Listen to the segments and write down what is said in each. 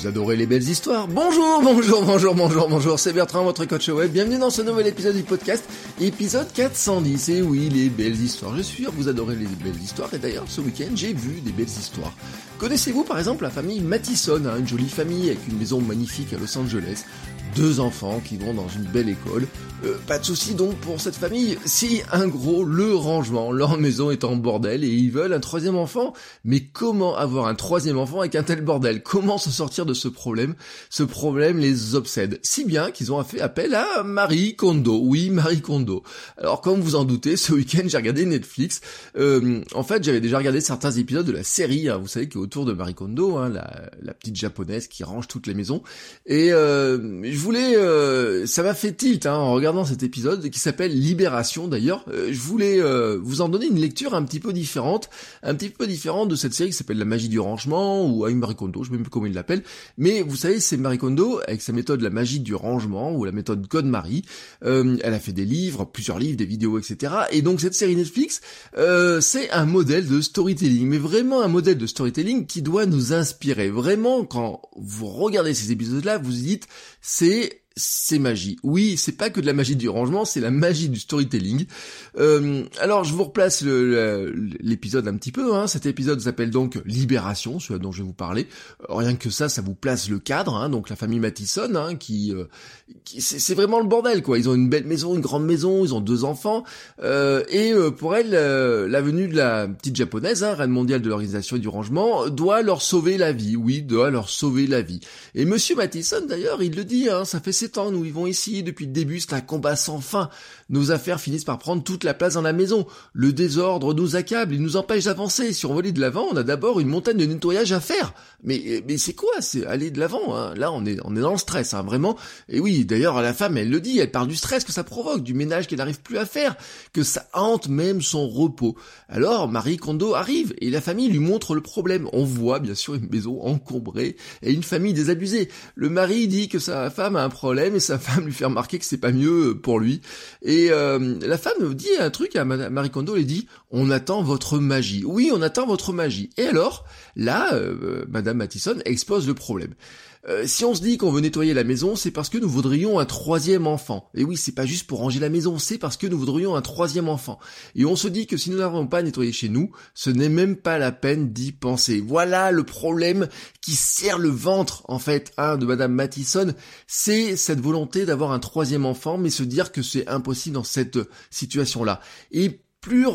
Vous adorez les belles histoires Bonjour, bonjour, bonjour, bonjour, bonjour, c'est Bertrand, votre coach web. Bienvenue dans ce nouvel épisode du podcast, épisode 410. Et oui, les belles histoires. Je suis sûr que vous adorez les belles histoires. Et d'ailleurs, ce week-end, j'ai vu des belles histoires. Connaissez-vous par exemple la famille Mattison, hein, une jolie famille avec une maison magnifique à Los Angeles? Deux enfants qui vont dans une belle école. Euh, pas de souci donc pour cette famille. Si un gros le rangement, leur maison est en bordel et ils veulent un troisième enfant. Mais comment avoir un troisième enfant avec un tel bordel? Comment se sortir de ce problème? Ce problème les obsède si bien qu'ils ont fait appel à Marie Kondo. Oui, Marie Kondo. Alors comme vous en doutez, ce week-end j'ai regardé Netflix. Euh, en fait, j'avais déjà regardé certains épisodes de la série. Hein. vous savez qu'autour de Marie Kondo, hein, la, petite japonaise qui range toutes les maisons. Et euh, voulais, euh, ça m'a fait tilt hein, en regardant cet épisode qui s'appelle Libération d'ailleurs. Euh, je voulais euh, vous en donner une lecture un petit peu différente, un petit peu différente de cette série qui s'appelle La magie du rangement ou avec Marie Kondo, je sais même plus comment il l'appelle. Mais vous savez, c'est Marie Kondo avec sa méthode La magie du rangement ou la méthode God Marie. elle a fait des livres, plusieurs livres, des vidéos, etc. Et donc cette série Netflix, c'est un modèle de storytelling, mais vraiment un modèle de storytelling qui doit nous inspirer. Vraiment, quand vous regardez ces épisodes-là, vous dites, c'est et c'est magie. Oui, c'est pas que de la magie du rangement, c'est la magie du storytelling. Euh, alors, je vous replace l'épisode un petit peu. Hein. Cet épisode s'appelle donc Libération, celui dont je vais vous parler. Euh, rien que ça, ça vous place le cadre. Hein. Donc, la famille Mattison, hein, qui, euh, qui c'est vraiment le bordel, quoi. Ils ont une belle maison, une grande maison, ils ont deux enfants. et pour elle, la venue de la petite japonaise, hein, reine mondiale de l'organisation et du rangement, doit leur sauver la vie. Oui, doit leur sauver la vie. Et Monsieur Mattison, d'ailleurs, il le dit, hein, ça fait sept ans, nous vivons ici, depuis le début, c'est un combat sans fin. Nos affaires finissent par prendre toute la place dans la maison. Le désordre nous accable, il nous empêche d'avancer. Si on veut aller de l'avant, on a d'abord une montagne de nettoyage à faire. Mais, mais c'est quoi C'est aller de l'avant, hein? Là, on est, on est dans le stress, hein, vraiment. Et oui, d'ailleurs, la femme, elle le dit, elle parle du stress que ça provoque, du ménage qu'elle n'arrive plus à faire, que ça hante même son repos. Alors, Marie Kondo arrive, et la famille lui montre le problème. On voit, bien sûr, une maison encombrée, et une famille désabusée. Le mari dit que sa femme a un problème et sa femme lui fait remarquer que c'est pas mieux pour lui. Et euh, la femme dit un truc à Marie Kondo, elle dit on attend votre magie. Oui, on attend votre magie. Et alors, là, euh, Madame Mattison expose le problème. Euh, si on se dit qu'on veut nettoyer la maison, c'est parce que nous voudrions un troisième enfant. Et oui, c'est pas juste pour ranger la maison, c'est parce que nous voudrions un troisième enfant. Et on se dit que si nous n'avons pas nettoyé chez nous, ce n'est même pas la peine d'y penser. Voilà le problème qui serre le ventre, en fait, hein, de Madame Mattison. C'est cette volonté d'avoir un troisième enfant, mais se dire que c'est impossible dans cette situation-là. Et plus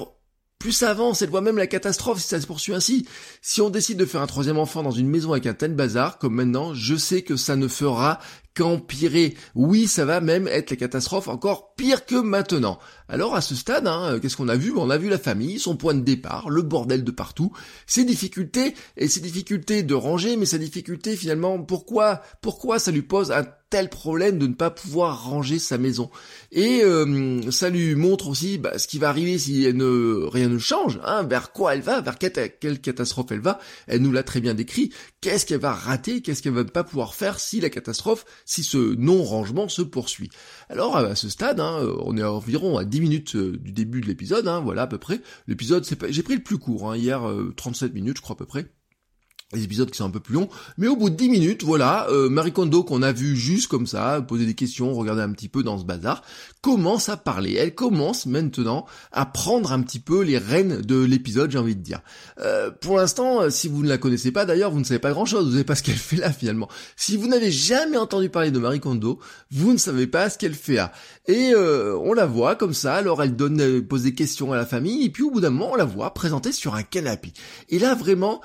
plus ça avance, elle voit même la catastrophe si ça se poursuit ainsi. Si on décide de faire un troisième enfant dans une maison avec un tel bazar, comme maintenant, je sais que ça ne fera qu'empirer. Oui, ça va même être la catastrophe encore pire que maintenant. Alors à ce stade, hein, qu'est-ce qu'on a vu? On a vu la famille, son point de départ, le bordel de partout, ses difficultés, et ses difficultés de ranger, mais ses difficultés finalement, pourquoi pourquoi ça lui pose un tel problème de ne pas pouvoir ranger sa maison Et euh, ça lui montre aussi bah, ce qui va arriver si elle ne, rien ne change, hein, vers quoi elle va, vers quelle catastrophe elle va. Elle nous l'a très bien décrit. Qu'est-ce qu'elle va rater Qu'est-ce qu'elle va ne pas pouvoir faire si la catastrophe si ce non-rangement se poursuit. Alors à ce stade, hein, on est environ à 10 minutes euh, du début de l'épisode, hein, voilà à peu près. L'épisode, j'ai pris le plus court, hein, hier 37 euh, minutes je crois à peu près les épisodes qui sont un peu plus longs, mais au bout de 10 minutes, voilà, euh, Marie Kondo qu'on a vu juste comme ça, poser des questions, regarder un petit peu dans ce bazar, commence à parler. Elle commence maintenant à prendre un petit peu les rênes de l'épisode, j'ai envie de dire. Euh, pour l'instant, euh, si vous ne la connaissez pas d'ailleurs, vous ne savez pas grand-chose, vous savez pas ce qu'elle fait là finalement. Si vous n'avez jamais entendu parler de Marie Kondo, vous ne savez pas ce qu'elle fait là. Et euh, on la voit comme ça, alors elle donne, euh, pose des questions à la famille, et puis au bout d'un moment, on la voit présentée sur un canapé. Et là, vraiment,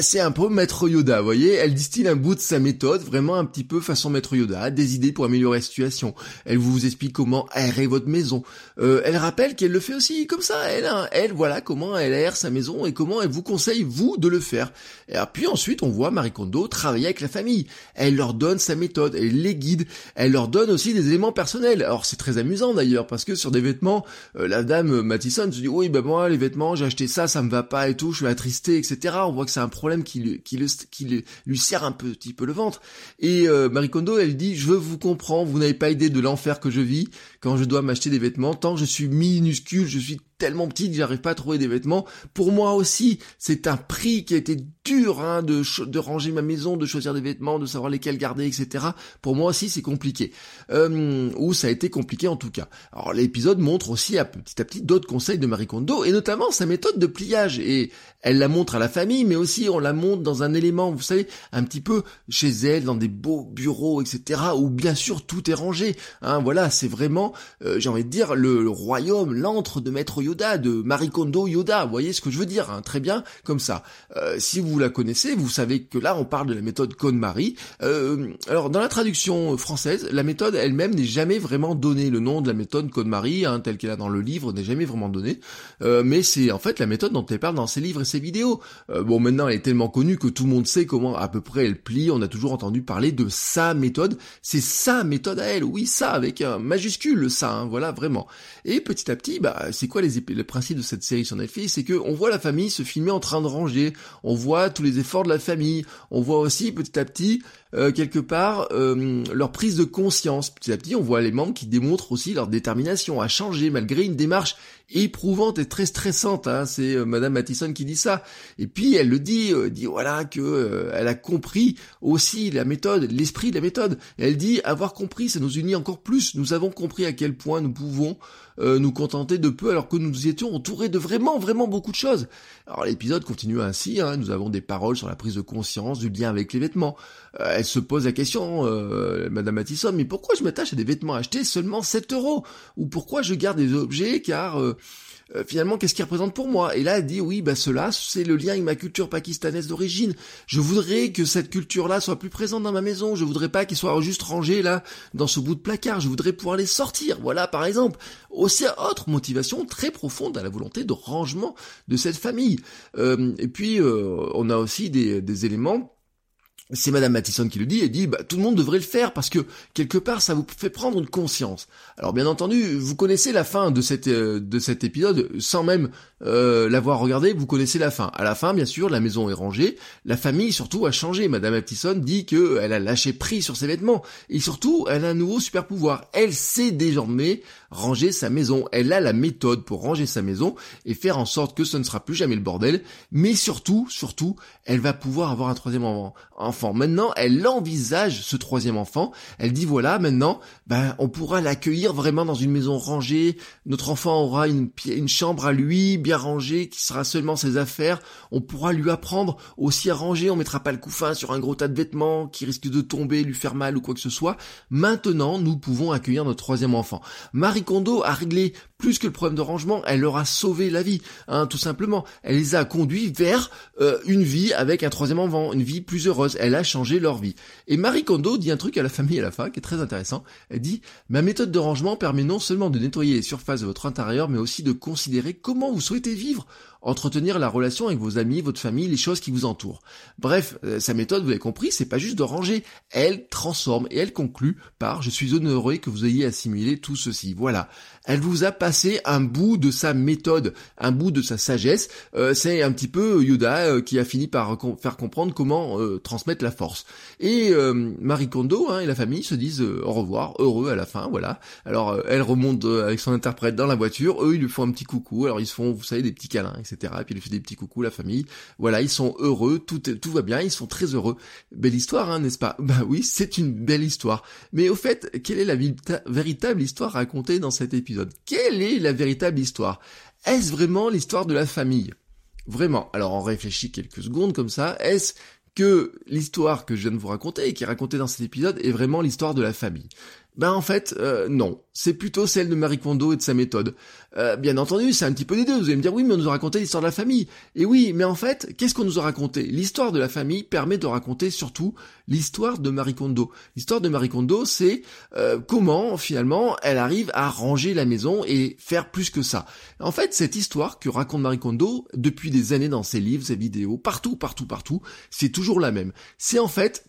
c'est un peu maître Yoda, vous voyez, elle distille un bout de sa méthode, vraiment un petit peu façon maître Yoda, des idées pour améliorer la situation. Elle vous explique comment aérer votre maison. Euh, elle rappelle qu'elle le fait aussi comme ça, elle, hein. elle, voilà comment elle aère sa maison et comment elle vous conseille, vous, de le faire. Et puis ensuite, on voit Marie Kondo travailler avec la famille. Elle leur donne sa méthode, elle les guide, elle leur donne aussi des éléments personnels. Alors c'est très amusant d'ailleurs, parce que sur des vêtements, euh, la dame Mathison se dit, oui, ben moi, les vêtements, j'ai acheté ça, ça me va pas et tout, je suis attristé, etc. On voit que c'est un problème qui, qui, qui, lui serre un petit peu le ventre. Et euh, Marie Kondo, elle dit, je vous comprendre, vous n'avez pas idée de l'enfer que je vis quand je dois m'acheter des vêtements. Tant que je suis minuscule, je suis tellement petite, j'arrive pas à trouver des vêtements. Pour moi aussi, c'est un prix qui a été dur hein, de, ranger ma maison, de choisir des vêtements, de savoir lesquels garder, etc. Pour moi aussi, c'est compliqué. Euh, ou ça a été compliqué en tout cas. Alors l'épisode montre aussi à petit à petit d'autres conseils de Marie Kondo, et notamment sa méthode de pliage. Et elle la montre à la famille, mais aussi on la montre dans un élément, vous savez, un petit peu chez elle, dans des beaux bureaux, etc. Où bien sûr tout est rangé. Hein, voilà, c'est vraiment, euh, j'ai envie de dire, le, royaume, l'antre de Maître Yoda, de Marie Kondo Yoda. Vous voyez ce que je veux dire hein, Très bien, comme ça. Euh, si vous la connaissez, vous savez que là on parle de la méthode KonMari. Euh, alors dans la traduction française, la méthode elle-même n'est jamais vraiment donnée. Le nom de la méthode KonMari, hein, telle qu'elle a dans le livre, n'est jamais vraiment donné. Euh, mais c'est en fait la méthode dont elle parle dans ses livres et ses vidéos. Euh, bon maintenant elle est tellement connue que tout le monde sait comment à peu près elle plie. On a toujours entendu parler de sa méthode. C'est sa méthode à elle. Oui, ça avec un majuscule, ça. Hein, voilà vraiment. Et petit à petit, bah c'est quoi les, les principes de cette série sur Netflix C'est que on voit la famille se filmer en train de ranger. On voit tous les efforts de la famille. On voit aussi petit à petit euh, quelque part euh, leur prise de conscience. Petit à petit, on voit les membres qui démontrent aussi leur détermination à changer malgré une démarche éprouvante et très stressante. Hein. C'est euh, Madame Mattison qui dit ça. Et puis elle le dit, dit voilà que elle a compris aussi la méthode, l'esprit de la méthode. Elle dit avoir compris, ça nous unit encore plus. Nous avons compris à quel point nous pouvons nous contenter de peu alors que nous étions entourés de vraiment, vraiment beaucoup de choses. Alors l'épisode continue ainsi. Hein. Nous avons des paroles sur la prise de conscience du lien avec les vêtements elle se pose la question, euh, Madame Matisson, mais pourquoi je m'attache à des vêtements achetés seulement 7 euros? Ou pourquoi je garde des objets car euh, euh, finalement qu'est-ce qu'ils représentent pour moi? Et là elle dit oui, bah cela c'est le lien avec ma culture pakistanaise d'origine. Je voudrais que cette culture-là soit plus présente dans ma maison. Je voudrais pas qu'ils soient juste rangés là dans ce bout de placard. Je voudrais pouvoir les sortir. Voilà par exemple. Aussi autre motivation très profonde à la volonté de rangement de cette famille. Euh, et puis on a aussi des, éléments c'est Madame Mattison qui le dit, et dit bah, tout le monde devrait le faire parce que quelque part ça vous fait prendre une conscience. Alors bien entendu, vous connaissez la fin de, euh, de cet épisode sans même euh, l'avoir regardé, vous connaissez la fin. À la fin, bien sûr, la maison est rangée, la famille surtout a changé. Madame Mattison dit qu'elle a lâché prise sur ses vêtements et surtout elle a un nouveau super pouvoir. Elle sait désormais ranger sa maison. Elle a la méthode pour ranger sa maison et faire en sorte que ce ne sera plus jamais le bordel. Mais surtout, surtout, elle va pouvoir avoir un troisième enfant. Maintenant, elle envisage ce troisième enfant. Elle dit voilà, maintenant, ben, on pourra l'accueillir vraiment dans une maison rangée. Notre enfant aura une, une chambre à lui, rangée, qui sera seulement ses affaires. On pourra lui apprendre aussi à ranger. On mettra pas le couffin sur un gros tas de vêtements qui risque de tomber, lui faire mal ou quoi que ce soit. Maintenant, nous pouvons accueillir notre troisième enfant. Marie Kondo a réglé plus que le problème de rangement, elle leur a sauvé la vie, hein, tout simplement. Elle les a conduits vers euh, une vie avec un troisième enfant, une vie plus heureuse. Elle a changé leur vie. Et Marie Kondo dit un truc à la famille à la fin qui est très intéressant. Elle dit ma méthode de rangement permet non seulement de nettoyer les surfaces de votre intérieur, mais aussi de considérer comment vous souhaitez vivre entretenir la relation avec vos amis, votre famille, les choses qui vous entourent. Bref, euh, sa méthode, vous avez compris, c'est pas juste de ranger, elle transforme et elle conclut par je suis honoré que vous ayez assimilé tout ceci. Voilà. Elle vous a passé un bout de sa méthode, un bout de sa sagesse. Euh, c'est un petit peu Yoda euh, qui a fini par faire comprendre comment transmettre la force. Et Marie Kondo hein, et la famille se disent au revoir, heureux à la fin, voilà. Alors elle remonte avec son interprète dans la voiture, eux ils lui font un petit coucou, alors ils se font, vous savez, des petits câlins, etc. Et puis il fait des petits coucous, la famille. Voilà, ils sont heureux, tout, tout va bien, ils sont très heureux. Belle histoire, hein, n'est-ce pas? Bah oui, c'est une belle histoire. Mais au fait, quelle est la véritable histoire racontée dans cet épisode Quelle est la véritable histoire? Est-ce vraiment l'histoire de la famille? Vraiment. Alors on réfléchit quelques secondes comme ça. Est-ce que l'histoire que je viens de vous raconter et qui est racontée dans cet épisode est vraiment l'histoire de la famille? Ben en fait, euh, non. C'est plutôt celle de Marie Kondo et de sa méthode. Euh, bien entendu, c'est un petit peu des deux. Vous allez me dire, oui, mais on nous a raconté l'histoire de la famille. Et oui, mais en fait, qu'est-ce qu'on nous a raconté? L'histoire de la famille permet de raconter surtout l'histoire de Marie Kondo. L'histoire de Marie Kondo, c'est euh, comment, finalement, elle arrive à ranger la maison et faire plus que ça. En fait, cette histoire que raconte Marie Kondo, depuis des années dans ses livres, ses vidéos, partout, partout, partout, c'est toujours la même. C'est en fait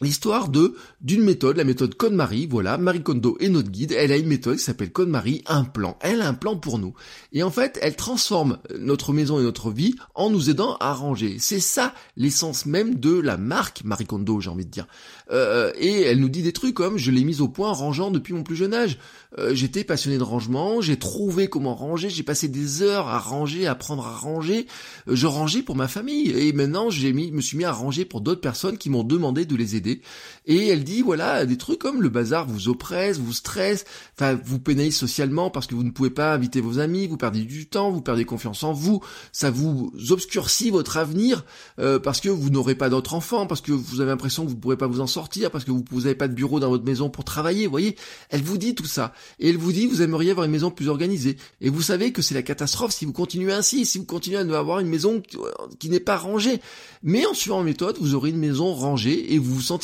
L'histoire de d'une méthode, la méthode Code-Marie, voilà, Marie Kondo est notre guide, elle a une méthode qui s'appelle Code-Marie, un plan. Elle a un plan pour nous. Et en fait, elle transforme notre maison et notre vie en nous aidant à ranger. C'est ça l'essence même de la marque Marie Kondo, j'ai envie de dire. Euh, et elle nous dit des trucs comme je l'ai mise au point rangeant depuis mon plus jeune âge. Euh, j'étais passionné de rangement, j'ai trouvé comment ranger, j'ai passé des heures à ranger, à apprendre à ranger. Euh, je rangeais pour ma famille et maintenant j'ai mis, me suis mis à ranger pour d'autres personnes qui m'ont demandé de les aider. Et elle dit voilà des trucs comme le bazar vous oppresse, vous stresse, enfin vous pénalise socialement parce que vous ne pouvez pas inviter vos amis, vous perdez du temps, vous perdez confiance en vous, ça vous obscurcit votre avenir parce que vous n'aurez pas d'autres enfants, parce que vous avez l'impression que vous ne pourrez pas vous en sortir parce que vous n'avez pas de bureau dans votre maison pour travailler, vous voyez. Elle vous dit tout ça. Et elle vous dit, vous aimeriez avoir une maison plus organisée. Et vous savez que c'est la catastrophe si vous continuez ainsi, si vous continuez à avoir une maison qui n'est pas rangée. Mais en suivant la méthode, vous aurez une maison rangée et vous vous sentirez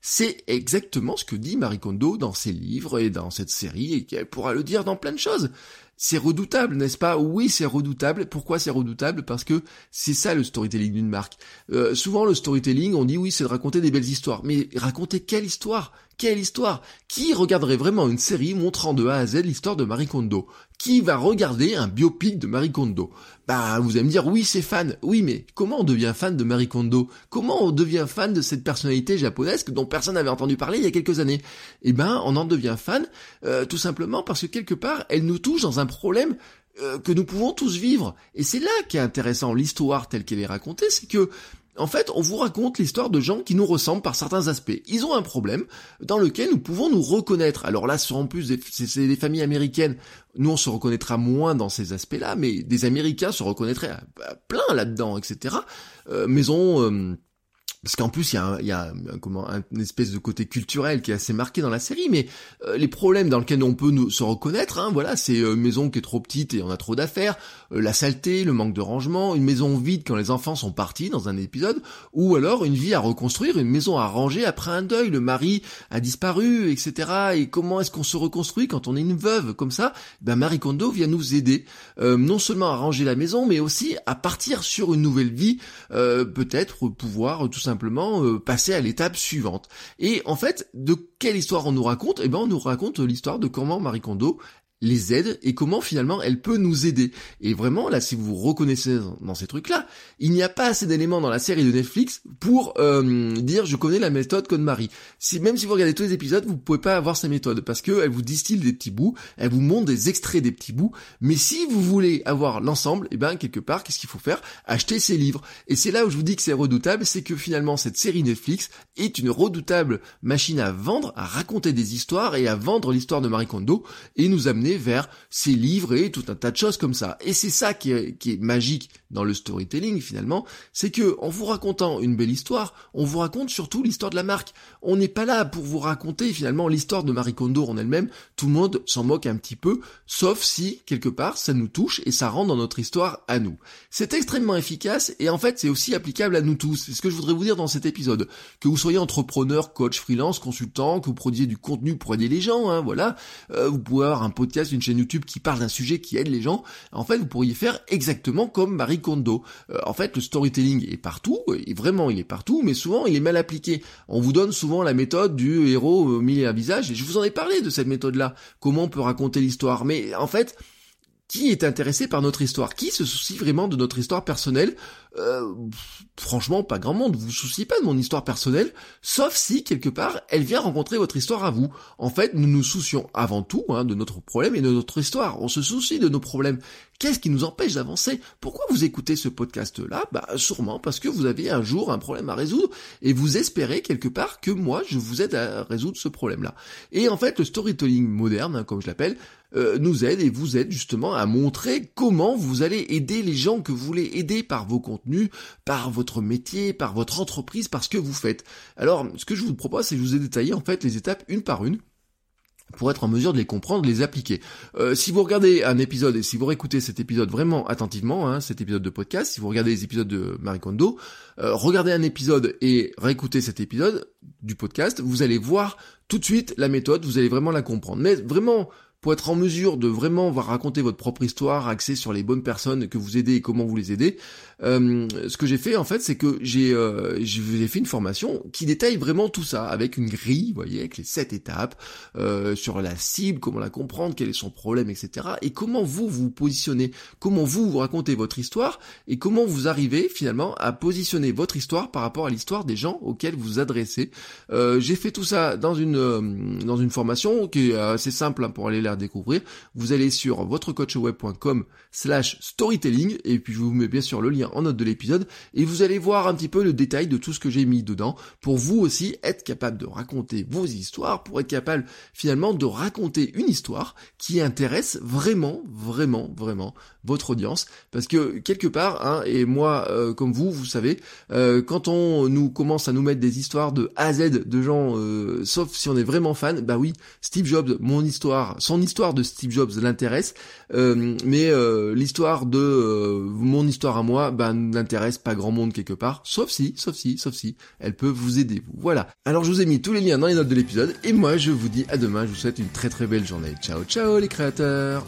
C'est exactement ce que dit Marie Kondo dans ses livres et dans cette série et qu'elle pourra le dire dans plein de choses. C'est redoutable, n'est-ce pas? Oui, c'est redoutable. Pourquoi c'est redoutable? Parce que c'est ça le storytelling d'une marque. Euh, souvent, le storytelling, on dit oui, c'est de raconter des belles histoires. Mais raconter quelle histoire? Quelle histoire! Qui regarderait vraiment une série montrant de A à Z l'histoire de Marie Kondo? Qui va regarder un biopic de Marie Kondo? Bah, vous allez me dire, oui, c'est fan. Oui, mais comment on devient fan de Marie Kondo? Comment on devient fan de cette personnalité japonaise dont personne n'avait entendu parler il y a quelques années? Eh ben, on en devient fan euh, tout simplement parce que quelque part, elle nous touche dans un problème euh, que nous pouvons tous vivre. Et c'est là qui est intéressant, l'histoire telle qu'elle est racontée, c'est que en fait, on vous raconte l'histoire de gens qui nous ressemblent par certains aspects. Ils ont un problème dans lequel nous pouvons nous reconnaître. Alors là, sur en plus, c'est des familles américaines. Nous, on se reconnaîtra moins dans ces aspects-là, mais des Américains se reconnaîtraient plein là-dedans, etc. Euh, maison... Euh, parce qu'en plus il y a, un, y a comment, une espèce de côté culturel qui est assez marqué dans la série, mais euh, les problèmes dans lesquels on peut nous, se reconnaître, hein, voilà, c'est euh, une maison qui est trop petite et on a trop d'affaires, euh, la saleté, le manque de rangement, une maison vide quand les enfants sont partis dans un épisode, ou alors une vie à reconstruire, une maison à ranger après un deuil, le mari a disparu, etc. Et comment est-ce qu'on se reconstruit quand on est une veuve comme ça? Ben Marie Kondo vient nous aider, non seulement à ranger la maison, mais aussi à partir sur une nouvelle vie, peut-être pouvoir tout simplement euh, passer à l'étape suivante. Et en fait, de quelle histoire on nous raconte? Eh ben, on nous raconte l'histoire de comment Marie Kondo les aide et comment finalement elle peut nous aider. Et vraiment, là, si vous vous reconnaissez dans ces trucs-là, il n'y a pas assez d'éléments dans la série de Netflix pour euh, dire je connais la méthode Code Marie. Si, même si vous regardez tous les épisodes, vous pouvez pas avoir sa méthode parce qu'elle vous distille des petits bouts, elle vous montre des extraits des petits bouts. Mais si vous voulez avoir l'ensemble, eh ben quelque part, qu'est-ce qu'il faut faire? Acheter ses livres. Et c'est là où je vous dis que c'est redoutable, c'est que finalement cette série Netflix est une redoutable machine à vendre, à raconter des histoires et à vendre l'histoire de Marie Kondo et nous amener vers ses livres et tout un tas de choses comme ça. Et c'est ça qui est, magique dans le storytelling finalement, c'est que en vous racontant une belle histoire, on vous raconte surtout l'histoire de la marque. On n'est pas là pour vous raconter finalement l'histoire de Marie Kondo en elle-même. Tout le monde s'en moque un petit peu, sauf si quelque part ça nous touche et ça rentre dans notre histoire à nous. C'est extrêmement efficace et en fait c'est aussi applicable à nous tous. C'est ce que je voudrais vous dire dans cet épisode. Que vous soyez entrepreneur, coach, freelance, consultant, que vous produisiez du contenu pour aider les gens, hein, voilà. Euh, vous pouvez avoir un podcast une chaîne YouTube qui parle d'un sujet qui aide les gens, en fait, vous pourriez faire exactement comme Marie Kondo. Euh, en fait, le storytelling est partout, et vraiment, il est partout, mais souvent, il est mal appliqué. On vous donne souvent la méthode du héros au mille et un visage, et je vous en ai parlé de cette méthode-là. Comment on peut raconter l'histoire. Mais en fait, qui est intéressé par notre histoire Qui se soucie vraiment de notre histoire personnelle euh, Franchement, pas grand monde. Vous vous souciez pas de mon histoire personnelle, sauf si quelque part elle vient rencontrer votre histoire à vous. En fait, nous nous soucions avant tout hein, de notre problème et de notre histoire. On se soucie de nos problèmes. Qu'est-ce qui nous empêche d'avancer? Pourquoi vous écoutez ce podcast-là? Bah sûrement parce que vous avez un jour un problème à résoudre et vous espérez quelque part que moi je vous aide à résoudre ce problème-là. Et en fait, le storytelling moderne, hein, comme je l'appelle, euh, nous aide et vous aide justement à montrer comment vous allez aider les gens que vous voulez aider par vos contenus, par votre métier, par votre entreprise, par ce que vous faites. Alors, ce que je vous propose, c'est que je vous ai détaillé en fait les étapes une par une pour être en mesure de les comprendre, de les appliquer. Euh, si vous regardez un épisode et si vous réécoutez cet épisode vraiment attentivement, hein, cet épisode de podcast, si vous regardez les épisodes de Marie Kondo, euh, regardez un épisode et réécoutez cet épisode du podcast, vous allez voir tout de suite la méthode, vous allez vraiment la comprendre. Mais vraiment, pour être en mesure de vraiment raconter votre propre histoire, axée sur les bonnes personnes que vous aidez et comment vous les aidez, euh, ce que j'ai fait en fait, c'est que j'ai euh, fait une formation qui détaille vraiment tout ça avec une grille, vous voyez, avec les sept étapes euh, sur la cible, comment la comprendre, quel est son problème, etc. Et comment vous vous positionnez, comment vous vous racontez votre histoire et comment vous arrivez finalement à positionner votre histoire par rapport à l'histoire des gens auxquels vous vous adressez. Euh, j'ai fait tout ça dans une euh, dans une formation qui est assez simple hein, pour aller la découvrir. Vous allez sur votrecoachweb.com slash storytelling et puis je vous mets bien sûr le lien en note de l'épisode et vous allez voir un petit peu le détail de tout ce que j'ai mis dedans pour vous aussi être capable de raconter vos histoires, pour être capable finalement de raconter une histoire qui intéresse vraiment, vraiment, vraiment votre audience parce que quelque part, hein, et moi euh, comme vous, vous savez, euh, quand on nous commence à nous mettre des histoires de A à Z de gens, euh, sauf si on est vraiment fan, bah oui, Steve Jobs, mon histoire, son histoire de Steve Jobs l'intéresse, mais l'histoire de mon histoire à moi, bah, n'intéresse pas grand monde quelque part, sauf si, sauf si, sauf si, elle peut vous aider. Voilà. Alors je vous ai mis tous les liens dans les notes de l'épisode, et moi je vous dis à demain, je vous souhaite une très très belle journée. Ciao ciao les créateurs